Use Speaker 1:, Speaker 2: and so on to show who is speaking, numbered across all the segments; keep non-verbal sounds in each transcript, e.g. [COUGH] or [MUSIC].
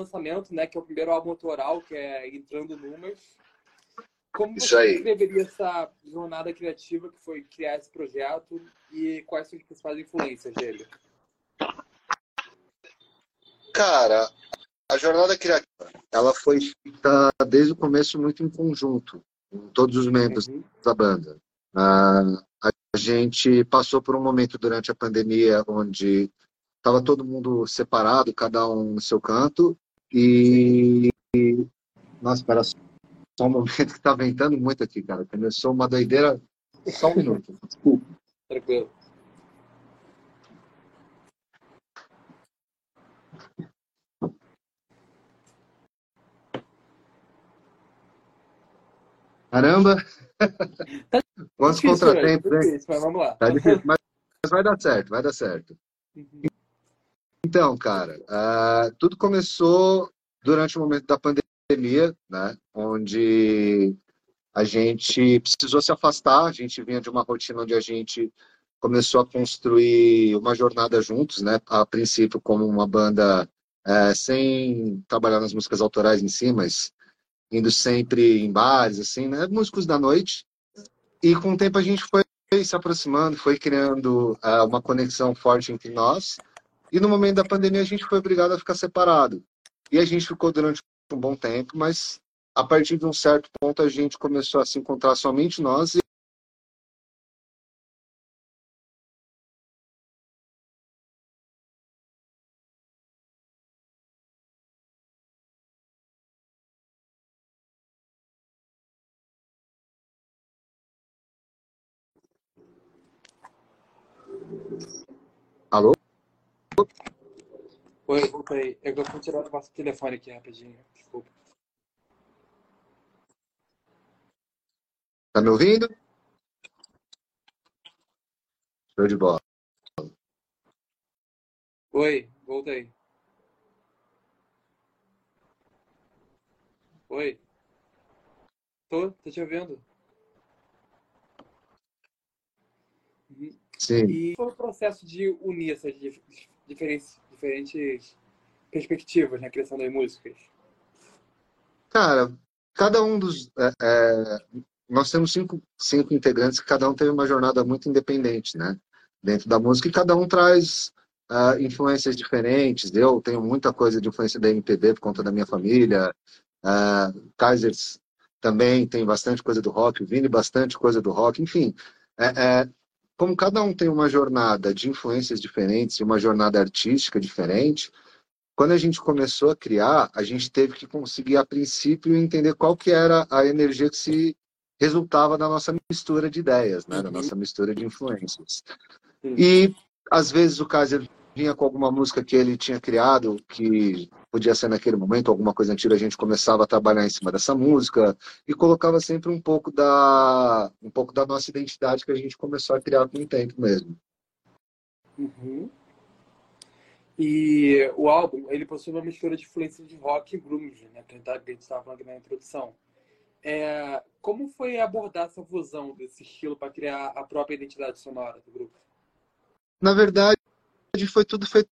Speaker 1: lançamento, né? Que é o primeiro álbum autoral, que é Entrando Numas. Como
Speaker 2: Isso
Speaker 1: você
Speaker 2: aí.
Speaker 1: descreveria essa jornada criativa que foi criar esse projeto e quais são as principais influências dele?
Speaker 2: Cara, a jornada criativa, ela foi feita desde o começo muito em conjunto, com todos os membros
Speaker 1: Uhum.
Speaker 2: da banda. Ah, a gente passou por um momento durante a pandemia onde estava todo mundo separado, cada um no seu canto, e. Nossa, espera só um momento [LAUGHS] que tá ventando muito aqui, cara. Começou uma doideira. Só um minuto. Desculpa.
Speaker 1: Tranquilo.
Speaker 2: Caramba! Quantos
Speaker 1: Difícil,
Speaker 2: contratempos,
Speaker 1: velho,
Speaker 2: hein?
Speaker 1: difícil, mas vamos lá.
Speaker 2: Tá difícil, mas mas vai dar certo, vai dar certo.
Speaker 1: Uhum.
Speaker 2: Então, cara, ah, tudo começou durante o momento da pandemia, né? Onde a gente precisou se afastar, a gente vinha de uma rotina onde a gente começou a construir uma jornada juntos, né? A princípio como uma banda eh, sem trabalhar nas músicas autorais em si, mas indo sempre em bares, assim, né? Músicos da noite. E com o tempo a gente foi se aproximando, foi criando ah, uma conexão forte entre nós. E no momento da pandemia a gente foi obrigado a ficar separado. E a gente ficou durante um bom tempo, mas a partir de um certo ponto a gente começou a se encontrar somente nós. E... Alô?
Speaker 1: Oi, voltei. Eu vou tirar o nosso telefone aqui rapidinho. Desculpa.
Speaker 2: Tá me ouvindo? Show de bola.
Speaker 1: Oi, voltei. Oi. Tô, tô te ouvindo. Uhum.
Speaker 2: Sim.
Speaker 1: E foi o processo de unir essas dif- diferentes, perspectivas na criação das músicas?
Speaker 2: Cara, cada um dos. é, é, nós temos cinco, cinco integrantes que cada um teve uma jornada muito independente, né? Dentro da música, e cada um traz ah, influências diferentes. Eu tenho muita coisa de influência da MPB por conta da minha família. Ah, Kaisers também tem bastante coisa do rock, Vini bastante coisa do rock, enfim. é, é, como cada um tem uma jornada de influências diferentes e uma jornada artística diferente, quando a gente começou a criar, a gente teve que conseguir, a princípio, entender qual que era a energia que se resultava da nossa mistura de ideias, né? da
Speaker 1: Uhum.
Speaker 2: nossa mistura de influências. E, às vezes, o Kaiser vinha com alguma música que ele tinha criado, que podia ser naquele momento, alguma coisa antiga, a gente começava a trabalhar em cima dessa música e colocava sempre um pouco da, um pouco da nossa identidade que a gente começou a criar com o tempo mesmo.
Speaker 1: Uhum. E o álbum, ele possui uma mistura de influência de rock e grunge, né? Que a gente estava falando aqui na introdução. É, como foi abordar essa fusão desse estilo para criar a própria identidade sonora do grupo?
Speaker 2: Na verdade, foi tudo feito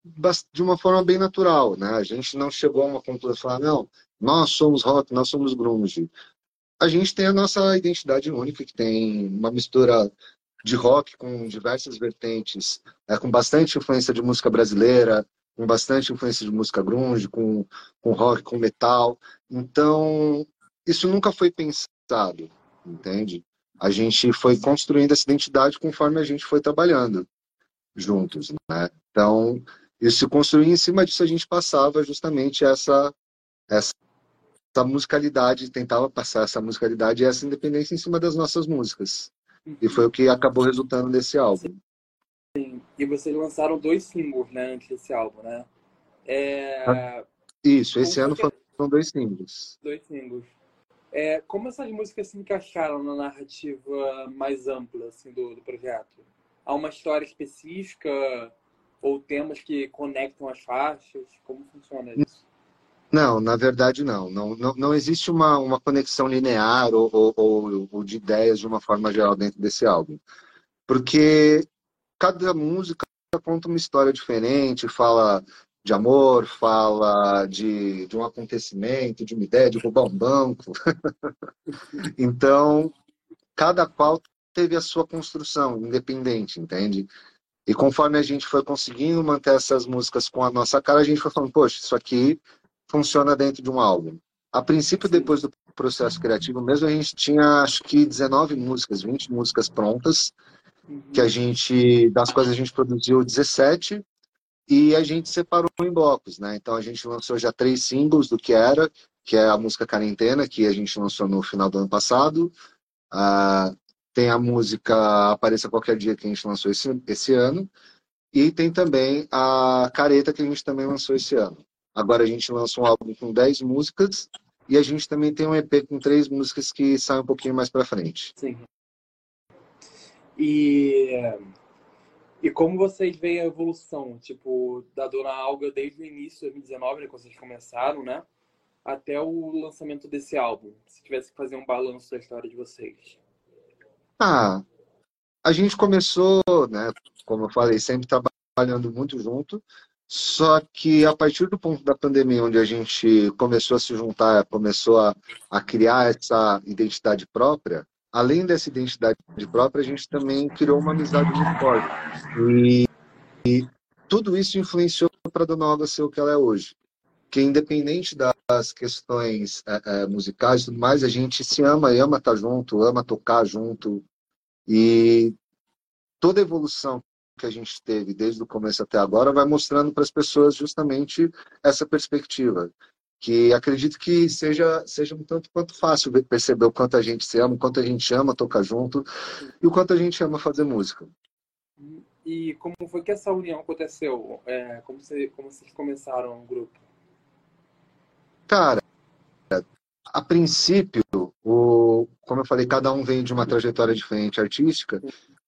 Speaker 2: de uma forma bem natural, né? A gente não chegou a uma conclusão e falar, não, nós somos rock, nós somos grunge. A gente tem a nossa identidade única, que tem uma mistura de rock com diversas vertentes, né? com bastante influência de música brasileira, com bastante influência de música grunge, com, com rock, com metal. Então, isso nunca foi pensado, entende? A gente foi construindo essa identidade conforme a gente foi trabalhando juntos, né? Então, isso se construía em cima disso a gente passava justamente essa essa, essa musicalidade, tentava passar essa musicalidade e essa independência em cima das nossas músicas. E foi o que acabou resultando nesse álbum.
Speaker 1: E vocês lançaram dois singles, né, antes desse álbum, né? É,
Speaker 2: Isso, esse
Speaker 1: Como
Speaker 2: ano
Speaker 1: que-
Speaker 2: foram dois singles.
Speaker 1: dois singles. É, como essas músicas se encaixaram na narrativa mais ampla assim, do, do projeto? Há uma história específica ou temas que conectam as faixas? Como funciona isso?
Speaker 2: Não, na verdade não. Não, não, não existe uma, uma conexão linear ou, ou, ou de ideias de uma forma geral dentro desse álbum. Porque cada música conta uma história diferente, fala de amor, fala de, de um acontecimento, de uma ideia, de roubar um banco. [LAUGHS] então, cada qual teve a sua construção independente, entende? E conforme a gente foi conseguindo manter essas músicas com a nossa cara, a gente foi falando, poxa, isso aqui funciona dentro de um álbum. A princípio, depois do processo criativo mesmo, a gente tinha acho que 19 músicas, 20 músicas prontas, que a gente, das quais a gente produziu 17 e a gente separou em blocos, né? Então a gente lançou já três singles do que era, que é a música Quarentena, que a gente lançou no final do ano passado. Uh, tem a música Apareça Qualquer Dia, que a gente lançou esse, esse ano. E tem também a Careta, que a gente também lançou esse ano. Agora a gente lança um álbum com 10 músicas e a gente também tem um EP com três músicas que saem um pouquinho mais para frente.
Speaker 1: Sim. E, e como vocês veem a evolução, tipo, da Dona Alga desde o início de 2019, né, quando vocês começaram, né? Até o lançamento desse álbum. Se tivesse que fazer um balanço da história de vocês.
Speaker 2: Ah, a gente começou, né, como eu falei, sempre trabalhando muito junto, só que a partir do ponto da pandemia, onde a gente começou a se juntar, começou a, a criar essa identidade própria, além dessa identidade própria, a gente também criou uma amizade muito forte. E, e tudo isso influenciou para a Dona Olga ser o que ela é hoje. Que independente das questões é, é, musicais e tudo mais, a gente se ama e ama estar junto, ama tocar junto, e toda evolução que a gente teve desde o começo até agora vai mostrando para as pessoas justamente essa perspectiva. Que acredito que seja, seja um tanto quanto fácil perceber o quanto a gente se ama, o quanto a gente ama tocar junto e o quanto a gente ama fazer música.
Speaker 1: E como foi que essa união aconteceu? É, como, você, como vocês começaram o grupo?
Speaker 2: Cara, a princípio, o, como eu falei, cada um vem de uma trajetória diferente artística.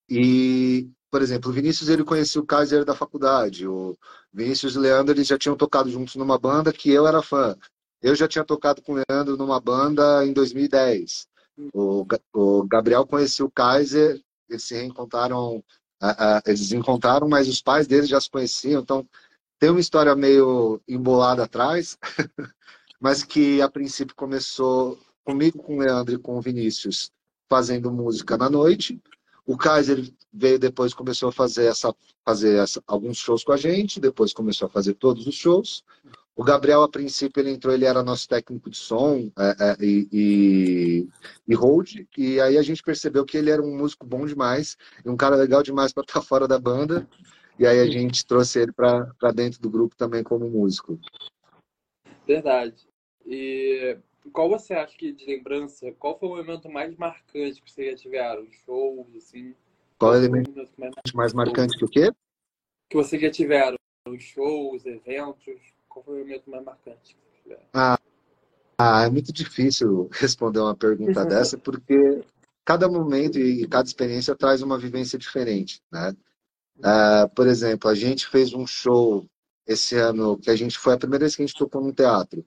Speaker 2: E, por exemplo, o Vinícius ele conhecia o Kaiser da faculdade. O Vinícius e o Leandro eles já tinham tocado juntos numa banda que eu era fã. Eu já tinha tocado com o Leandro numa banda em 2010. O, o Gabriel conhecia o Kaiser, eles se reencontraram, uh, uh, eles encontraram, mas os pais deles já se conheciam. Então, tem uma história meio embolada atrás. [LAUGHS] mas que a princípio começou comigo, com o Leandro e com o Vinícius, fazendo música na noite. O Kaiser veio depois, começou a fazer, essa, fazer essa, alguns shows com a gente, depois começou a fazer todos os shows. O Gabriel, a princípio, ele entrou, ele era nosso técnico de som é, é, e, e, e hold, e aí a gente percebeu que ele era um músico bom demais, um cara legal demais para estar [LAUGHS] fora da banda, e aí a gente trouxe ele para dentro do grupo também como músico.
Speaker 1: Verdade. E qual você acha que, de lembrança, qual foi o momento mais marcante que vocês já tiveram? Shows, assim?
Speaker 2: Qual, qual elemento mais, mais marcante que o quê?
Speaker 1: Que vocês já tiveram? Shows, eventos? Qual foi o momento mais marcante que
Speaker 2: tiveram? Ah, ah, é muito difícil [LAUGHS] responder uma pergunta [LAUGHS] dessa, porque cada momento e cada experiência traz uma vivência diferente, né? Uh, por exemplo, a gente fez um show esse ano que a gente foi a primeira vez que a gente tocou num teatro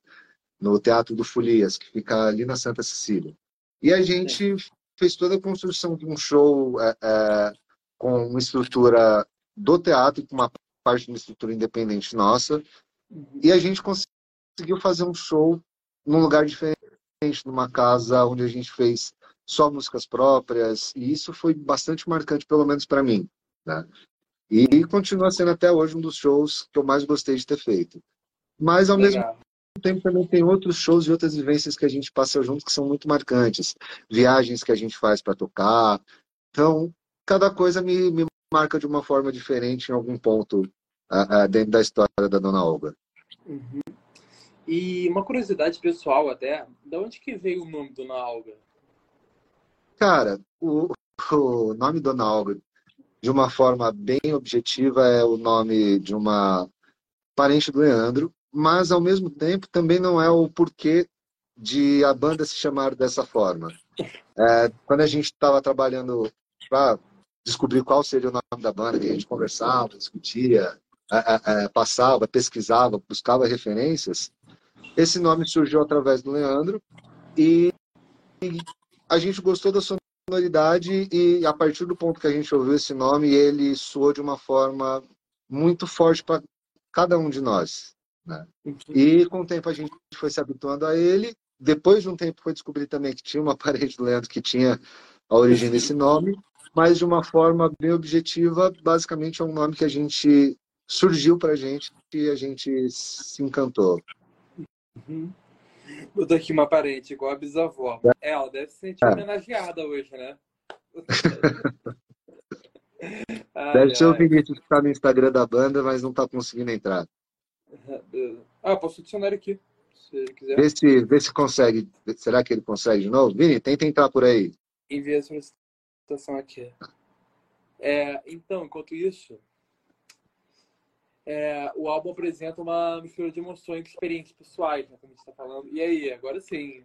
Speaker 2: no Teatro do Folias, que fica ali na Santa Cecília. E a gente fez toda a construção de um show é, é, com uma estrutura do teatro, com uma parte de uma estrutura independente nossa. E a gente conseguiu fazer um show num lugar diferente, numa casa onde a gente fez só músicas próprias. E isso foi bastante marcante, pelo menos para mim. Né? E continua sendo até hoje um dos shows que eu mais gostei de ter feito. Mas, ao Legal. mesmo tempo também tem outros shows e outras vivências que a gente passa junto que são muito marcantes. Viagens que a gente faz para tocar. Então, cada coisa me, me, marca de uma forma diferente em algum ponto uh, uh, dentro da história da Dona Olga.
Speaker 1: Uhum. E uma curiosidade pessoal até, de onde que veio o nome Dona Olga?
Speaker 2: Cara, o, o nome Dona Olga, de uma forma bem objetiva, é o nome de uma parente do Leandro, mas ao mesmo tempo também não é o porquê de a banda se chamar dessa forma. É, quando a gente estava trabalhando para descobrir qual seria o nome da banda, a gente conversava, discutia, é, é, é, passava, pesquisava, buscava referências, esse nome surgiu através do Leandro e a gente gostou da sonoridade e a partir do ponto que a gente ouviu esse nome, ele soou de uma forma muito forte para cada um de nós. Né? E com o tempo a gente foi se habituando a ele. Depois de um tempo foi descobrir também que tinha uma [LAUGHS] parede do Leandro que tinha a origem desse nome, mas de uma forma bem objetiva, basicamente é um nome que a gente surgiu para a gente e a gente se encantou.
Speaker 1: Uhum. Botou aqui uma parente, igual a bisavó. É, ela deve se sentir é. homenageada hoje, né? [LAUGHS] [LAUGHS]
Speaker 2: deve ser o Vinícius que está no Instagram da banda, mas não está conseguindo entrar.
Speaker 1: Ah, posso adicionar aqui, se quiser.
Speaker 2: Vê se, vê se consegue. Será que ele consegue de novo? Vini, tenta entrar por aí.
Speaker 1: Envia a solicitação aqui. É, então, enquanto isso, é, o álbum apresenta uma mistura de emoções e experiências pessoais, né, como a gente está falando. E aí, agora sim.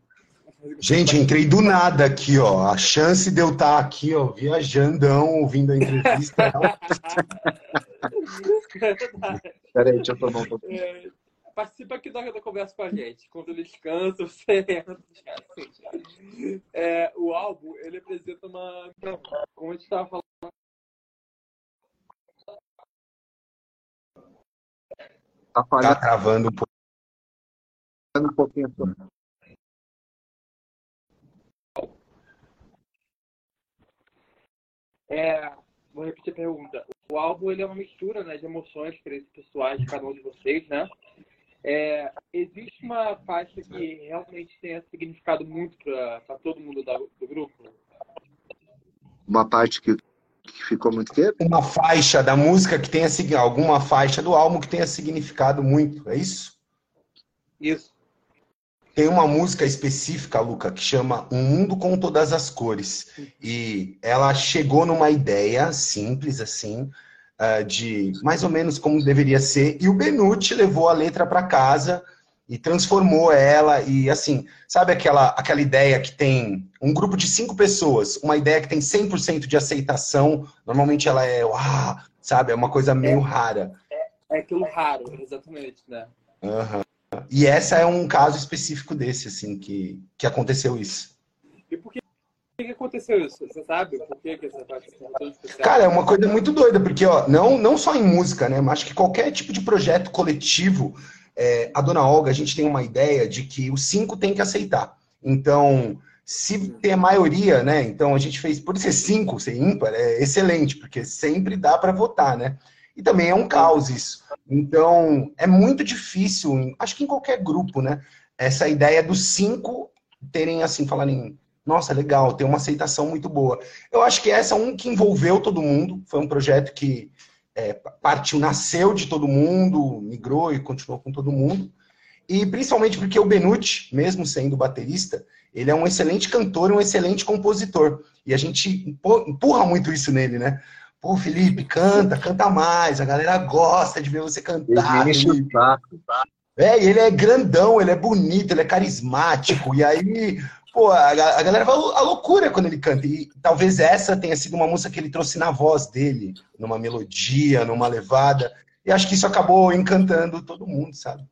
Speaker 3: Gente, entrei do nada aqui, ó. A chance de eu estar tá aqui, ó, viajandão, ouvindo a entrevista. [LAUGHS]
Speaker 2: Peraí, deixa eu tomar um pouquinho. É,
Speaker 1: participa aqui da, da conversa com a gente. Quando ele descansa, [LAUGHS] você. É, o álbum, ele apresenta uma. Como a gente estava falando
Speaker 3: Tá, tá travando um pouco.
Speaker 2: Um pouquinho.
Speaker 1: É, vou repetir a pergunta. O álbum ele é uma mistura né, de emoções, experiências pessoais de cada um de vocês, né? É, existe uma faixa que realmente tenha significado muito para todo mundo do, do grupo?
Speaker 2: Uma parte que que ficou muito quê?
Speaker 3: Uma faixa da música que tenha alguma faixa do álbum que tenha significado muito, é isso?
Speaker 1: Isso.
Speaker 3: Tem uma música específica, Luca, que chama Um Mundo com Todas as Cores. E ela chegou numa ideia simples, assim, ah, de mais ou menos como deveria ser. E o Benucci levou a letra para casa e transformou ela e assim, sabe aquela, aquela ideia que tem um grupo de cinco pessoas, uma ideia que tem 100% de aceitação, normalmente ela é, uau, sabe, é uma coisa meio
Speaker 1: é,
Speaker 3: rara.
Speaker 1: É, é, aquilo raro, exatamente, né?
Speaker 3: Uhum. E essa é um caso específico desse, assim, que, que aconteceu isso.
Speaker 1: E por que, que aconteceu isso? Você sabe por que, que essa parte especial?
Speaker 3: Cara, é uma coisa muito doida, porque ó, não, não só em música, né? Mas acho que qualquer tipo de projeto coletivo é, a dona Olga, a gente tem uma ideia de que os cinco tem que aceitar. Então, se tem a maioria, né? Então a gente fez, por ser cinco, ser ímpar, é excelente, porque sempre dá para votar, né? E também é um caos isso. Então, é muito difícil, acho que em qualquer grupo, né? Essa ideia dos cinco terem, assim, falarem, nossa, legal, tem uma aceitação muito boa. Eu acho que essa é um que envolveu todo mundo, foi um projeto que é, partiu, nasceu de todo mundo, migrou e continuou com todo mundo. E principalmente porque o Benucci, mesmo sendo baterista, ele é um excelente cantor e um excelente compositor. E a gente empurra muito isso nele, né? Pô, Felipe, canta, canta mais. A galera gosta de ver você cantar. Ele é, ele é grandão, ele é bonito, ele é carismático. E aí Pô, a, a galera vai a loucura quando ele canta. E talvez essa tenha sido uma música que ele trouxe na voz dele, numa melodia, numa levada. E acho que isso acabou encantando todo mundo, sabe?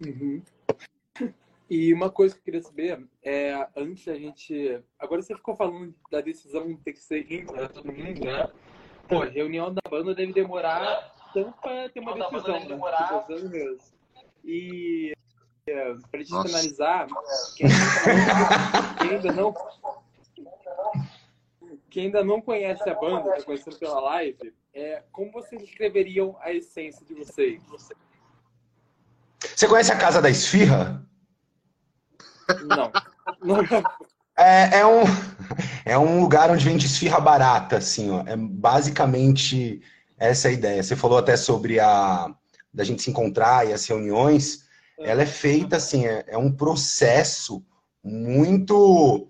Speaker 1: Uhum. E uma coisa que eu queria saber é, antes da gente. Agora você ficou falando da decisão ter que ser ímpar todo mundo, né? Pô, reunião da banda deve demorar tanto para ter uma decisão, né? Demorar... E para gente Nossa. finalizar, quem ainda, não, quem ainda não conhece a banda, está conhecendo pela live, é, como vocês descreveriam a essência de vocês?
Speaker 3: Você conhece a Casa da Esfirra?
Speaker 1: Não. [LAUGHS] não.
Speaker 3: É, é, um, é um lugar onde vende esfirra barata, assim, ó. É basicamente essa a ideia. Você falou até sobre a da gente se encontrar e as reuniões ela é feita assim, é, é um processo muito.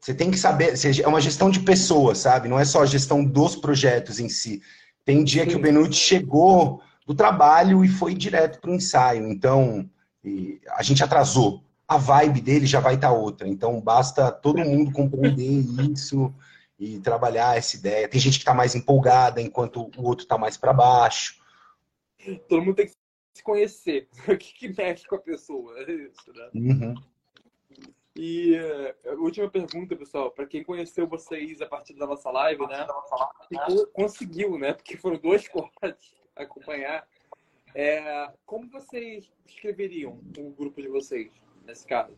Speaker 3: Você tem que saber, é uma gestão de pessoas, sabe? Não é só a gestão dos projetos em si. Tem dia que o Benucci chegou do trabalho e foi direto para o ensaio. Então, a gente atrasou. A vibe dele já vai estar tá outra. Então, basta todo mundo compreender isso e trabalhar essa ideia. Tem gente que está mais empolgada, enquanto o outro está mais para baixo.
Speaker 1: Todo mundo tem que se conhecer. [LAUGHS] O que, que mexe com a pessoa? É isso, né?
Speaker 3: Uhum.
Speaker 1: E uh, última pergunta, pessoal, para quem conheceu vocês a partir da nossa live, né? conseguiu, né? Porque foram dois [LAUGHS] cortes acompanhar. É, como vocês escreveriam um grupo de vocês, nesse caso?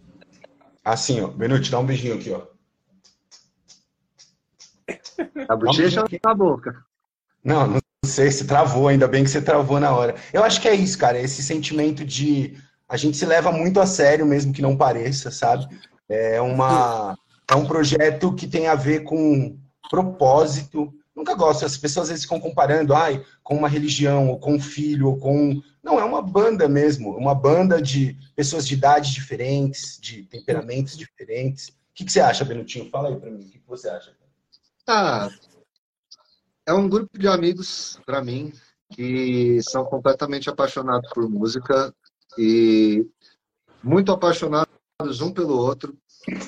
Speaker 3: Assim, ó. Benuti, dá um beijinho aqui, ó.
Speaker 2: A bochecha ou na boca?
Speaker 3: Não, não sei se travou, ainda bem que você travou na hora. Eu acho que é isso, cara, esse sentimento de a gente se leva muito a sério, mesmo que não pareça, sabe? É uma é um projeto que tem a ver com propósito. Nunca gosto, as pessoas às vezes ficam comparando, ai, com uma religião, ou com um filho, ou com. Não, é uma banda mesmo, uma banda de pessoas de idades diferentes, de temperamentos diferentes. O que, que você acha, Benutinho? Fala aí pra mim, o que, que você acha?
Speaker 2: Ah, é um grupo de amigos, para mim, que são completamente apaixonados por música e muito apaixonados um pelo outro.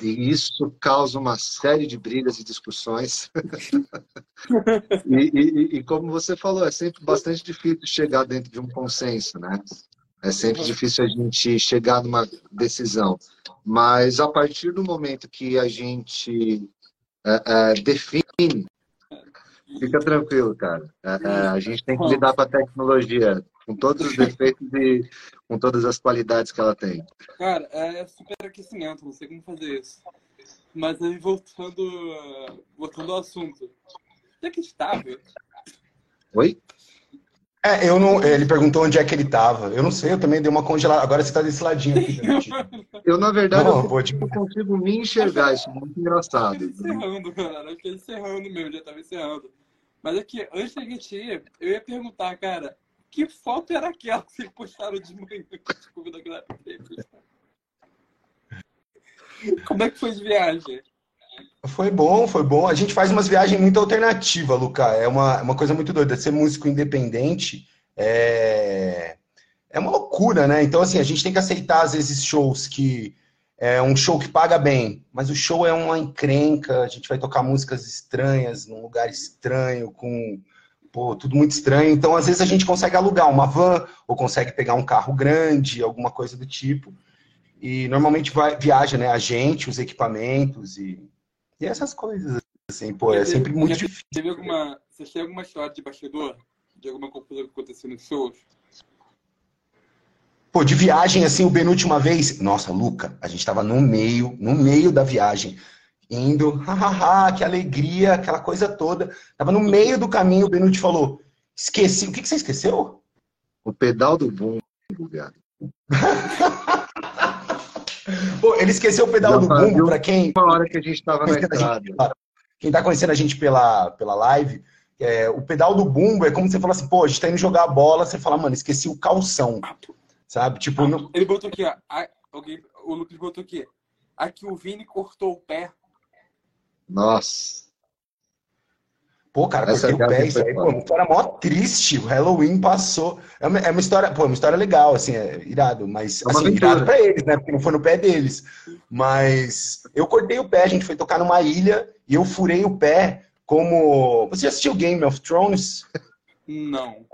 Speaker 2: E isso causa uma série de brigas e discussões. [LAUGHS] e, e, e, como você falou, é sempre bastante difícil chegar dentro de um consenso, né? É sempre difícil a gente chegar numa decisão. Mas a partir do momento que a gente é, é, define Fica tranquilo, cara. É, é, a gente tem que lidar com a tecnologia, com todos os defeitos e com todas as qualidades que ela tem.
Speaker 1: Cara, é superaquecimento, não sei como fazer isso. Mas aí voltando, voltando ao assunto. Onde é que estava?
Speaker 2: Oi?
Speaker 3: É, eu não. Ele perguntou onde é que ele estava. Eu não sei, eu também dei uma congelada. Agora você está desse ladinho aqui. [LAUGHS]
Speaker 2: eu, na verdade, não, eu, eu consigo me enxergar. Isso é muito engraçado.
Speaker 1: Encerrando, cara. Acho que encerrando mesmo, já estava encerrando. Mas é que antes da gente ir, eu ia perguntar, cara, que foto era aquela que vocês postaram de manhã? [LAUGHS] Como é que foi de viagem?
Speaker 3: Foi bom, foi bom. A gente faz umas viagens muito alternativas, Luca. É uma, uma coisa muito doida. Ser músico independente é, é uma loucura, né? Então, assim, a gente tem que aceitar, às vezes, shows que é um show que paga bem, mas o show é uma encrenca, a gente vai tocar músicas estranhas, num lugar estranho, com pô, tudo muito estranho. Então, às vezes, a gente consegue alugar uma van, ou consegue pegar um carro grande, alguma coisa do tipo. E normalmente vai, viaja, né? A gente, os equipamentos e, e essas coisas. Assim, pô, é sempre muito difícil.
Speaker 1: Teve alguma, você tem alguma história de bastidor? De alguma confusão que aconteceu nos shows?
Speaker 3: Pô, de viagem, assim, o Benuti uma vez. Nossa, Luca, a gente tava no meio, no meio da viagem. Indo, hahaha, que alegria, aquela coisa toda. Tava no meio do caminho, o Benuti falou: esqueci. O que, que você esqueceu?
Speaker 2: O pedal do bumbo, cara. [LAUGHS]
Speaker 3: Pô, ele esqueceu o pedal Já do bumbo, para quem.
Speaker 2: Uma hora que a gente tava na estrada.
Speaker 3: Quem tá conhecendo a gente pela, pela live, é, o pedal do bumbo é como você fala assim, pô, a gente tá indo jogar a bola, você fala, mano, esqueci o calção. Sabe? Tipo.
Speaker 1: Ah, Ele botou aqui, ó. Alguém, o Lucas botou aqui. Aqui o Vini cortou o pé.
Speaker 2: Nossa.
Speaker 3: Pô, cara, Essa cortei o pé, isso aí, pô, uma história mó triste. O Halloween passou. É uma, é uma história, pô, é uma história legal, assim, é irado, mas é assim, irado pra eles, né? Porque não foi no pé deles. Mas eu cortei o pé, a gente foi tocar numa ilha e eu furei o pé como. Você já assistiu Game of Thrones?
Speaker 1: Não.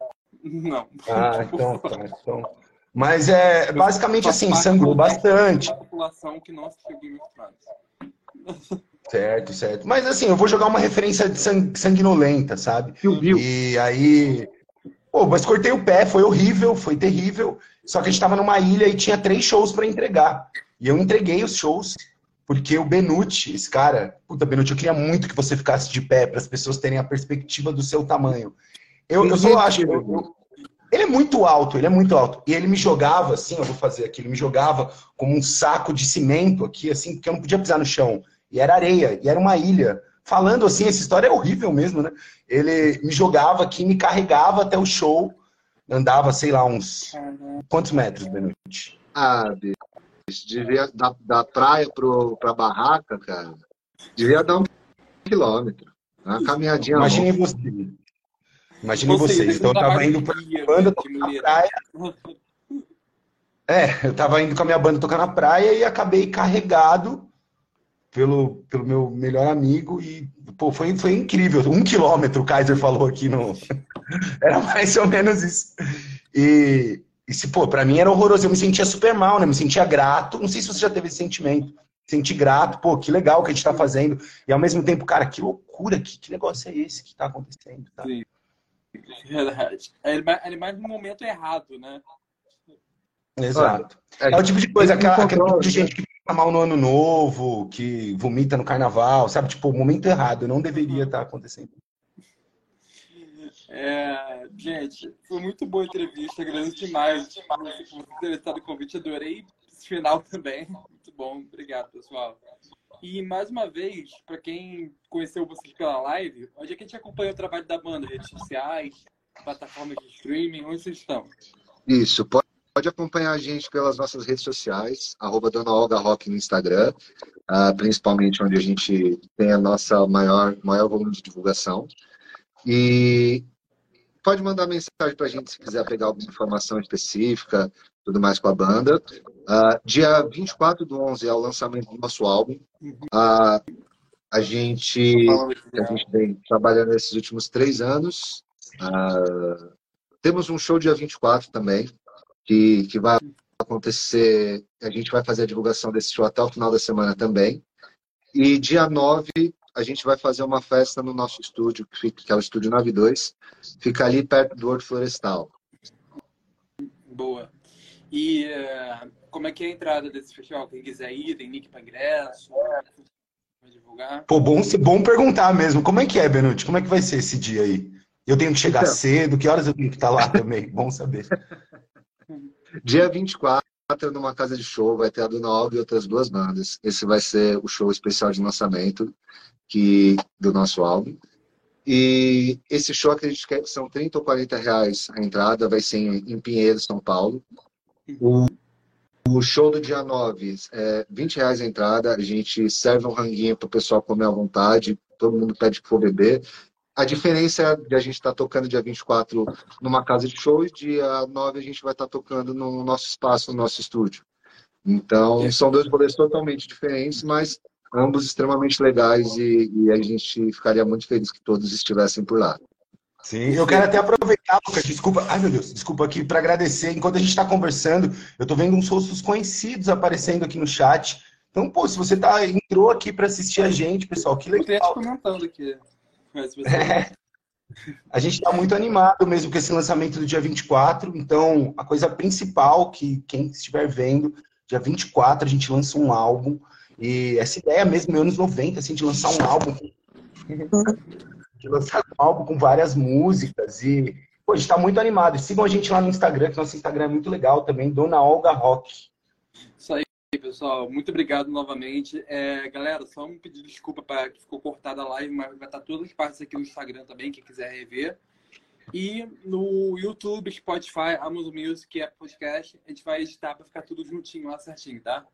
Speaker 1: Não.
Speaker 3: Ah, [LAUGHS] então tá. Então... Mas é basicamente assim, sangrou bastante.
Speaker 1: população que não assistiu Game of Thrones.
Speaker 3: Certo, certo. Mas assim, eu vou jogar uma referência de sanguinolenta, sabe? E aí. Pô, mas cortei o pé, foi horrível, foi terrível. Só que a gente tava numa ilha e tinha três shows para entregar. E eu entreguei os shows, porque o Benucci, esse cara, puta, Benucci, eu queria muito que você ficasse de pé para as pessoas terem a perspectiva do seu tamanho. Eu, eu só acho. Eu, ele é muito alto, ele é muito alto. E ele me jogava, assim, eu vou fazer aqui, ele me jogava como um saco de cimento aqui, assim, porque eu não podia pisar no chão. E era areia, e era uma ilha. Falando assim, essa história é horrível mesmo, né? Ele me jogava aqui, me carregava até o show, andava, sei lá, uns. Quantos metros, Benuti?
Speaker 2: Ah, bicho, devia da, da praia pro, pra barraca, cara. Devia dar um quilômetro. Uma caminhadinha.
Speaker 3: Imagine você. Imagine vocês. vocês. Então eu tava indo pra banda tocar na praia. É, eu tava indo com a minha banda tocar na praia e acabei carregado pelo, pelo meu melhor amigo e pô, foi, foi incrível. Um quilômetro, o Kaiser falou aqui no. [LAUGHS] era mais ou menos isso. E, e se, pô, pra mim era horroroso. Eu me sentia super mal, né? Me sentia grato. Não sei se você já teve esse sentimento. Senti grato, pô, que legal que a gente tá fazendo. E ao mesmo tempo, cara, que loucura, que, que negócio é esse que tá acontecendo? Tá? Sim.
Speaker 1: Verdade. Ele, ele mais no momento errado, né?
Speaker 3: Exato. É, é o tipo de coisa, aquela, aquele tipo de gente que mal no ano novo, que vomita no carnaval, sabe? Tipo, o momento errado, não deveria estar acontecendo.
Speaker 1: É, gente, foi muito boa a entrevista, agradeço demais por ter estado o convite, adorei esse final também. Muito bom, obrigado, pessoal. E mais uma vez, para quem conheceu vocês pela live, onde é que a gente acompanha o trabalho da banda? Redes sociais, plataformas de streaming, onde vocês estão?
Speaker 2: Isso, pode Pode acompanhar a gente pelas nossas redes sociais, arroba Dona Olga Rock no Instagram, uh, principalmente onde a gente tem a nossa maior, maior volume de divulgação. E pode mandar mensagem para a gente se quiser pegar alguma informação específica, tudo mais com a banda. Uh, dia 24 do 11 é o lançamento do nosso álbum. Uh, a gente, a gente vem trabalhando nesses últimos três anos. Uh, temos um show dia 24 também, que, que vai acontecer. A gente vai fazer a divulgação desse show até o final da semana também. E dia 9, a gente vai fazer uma festa no nosso estúdio, que, fica, que é o Estúdio 92. Fica ali perto do Horto Florestal.
Speaker 1: Boa. E uh, como é que é a entrada desse festival? Quem quiser ir, tem link para ingresso?
Speaker 3: divulgar? Pô, bom, bom perguntar mesmo. Como é que é, Benuti? Como é que vai ser esse dia aí? Eu tenho que chegar então... cedo? Que horas eu tenho que estar lá também? bom saber. [LAUGHS]
Speaker 2: Dia 24, numa casa de show, vai ter a Dona Olga e outras duas bandas. Esse vai ser o show especial de lançamento que, do nosso álbum. E esse show, acredito que são 30 ou 40 reais a entrada, vai ser em, Pinheiro, São Paulo. O, o show do dia 9 é 20 reais a entrada, a gente serve um ranguinho para o pessoal comer à vontade, todo mundo pede que for beber. A diferença é de a gente estar tá tocando dia 24 numa casa de show e dia 9 a gente vai estar tá tocando no nosso espaço, no nosso estúdio. Então, são dois rolês totalmente diferentes, mas ambos extremamente legais e, e, a gente ficaria muito feliz que todos estivessem por lá.
Speaker 3: Sim, eu quero até aproveitar, Lucas, desculpa, ai meu Deus, desculpa aqui, para agradecer. Enquanto a gente está conversando, eu estou vendo uns rostos conhecidos aparecendo aqui no chat. Então, pô, se você tá, entrou aqui para assistir a gente, pessoal, que legal.
Speaker 1: comentando aqui.
Speaker 3: Mas [LAUGHS] você... é. A gente está muito animado mesmo com esse lançamento do dia 24. Então, a coisa principal que quem estiver vendo, dia 24 a gente lança um álbum. E essa ideia mesmo, anos 90, assim, de lançar um álbum. [LAUGHS] de lançar um álbum com várias músicas. E, pô, a gente está muito animado. sigam a gente lá no Instagram, que nosso Instagram é muito legal também, Dona Olga Rock
Speaker 1: pessoal. Muito obrigado novamente. É, galera, só um pedido de desculpa para que ficou cortada a live, mas vai estar todas as partes aqui no Instagram também, quem quiser rever. E no YouTube, Spotify, Amazon Music, Apple Podcast, a gente vai editar para ficar tudo juntinho lá certinho, tá?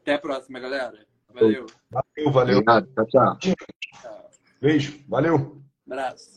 Speaker 1: Até a próxima, galera. Valeu.
Speaker 3: Valeu, valeu.
Speaker 2: Tchau, tchau.
Speaker 3: Beijo, valeu.
Speaker 1: Abraço.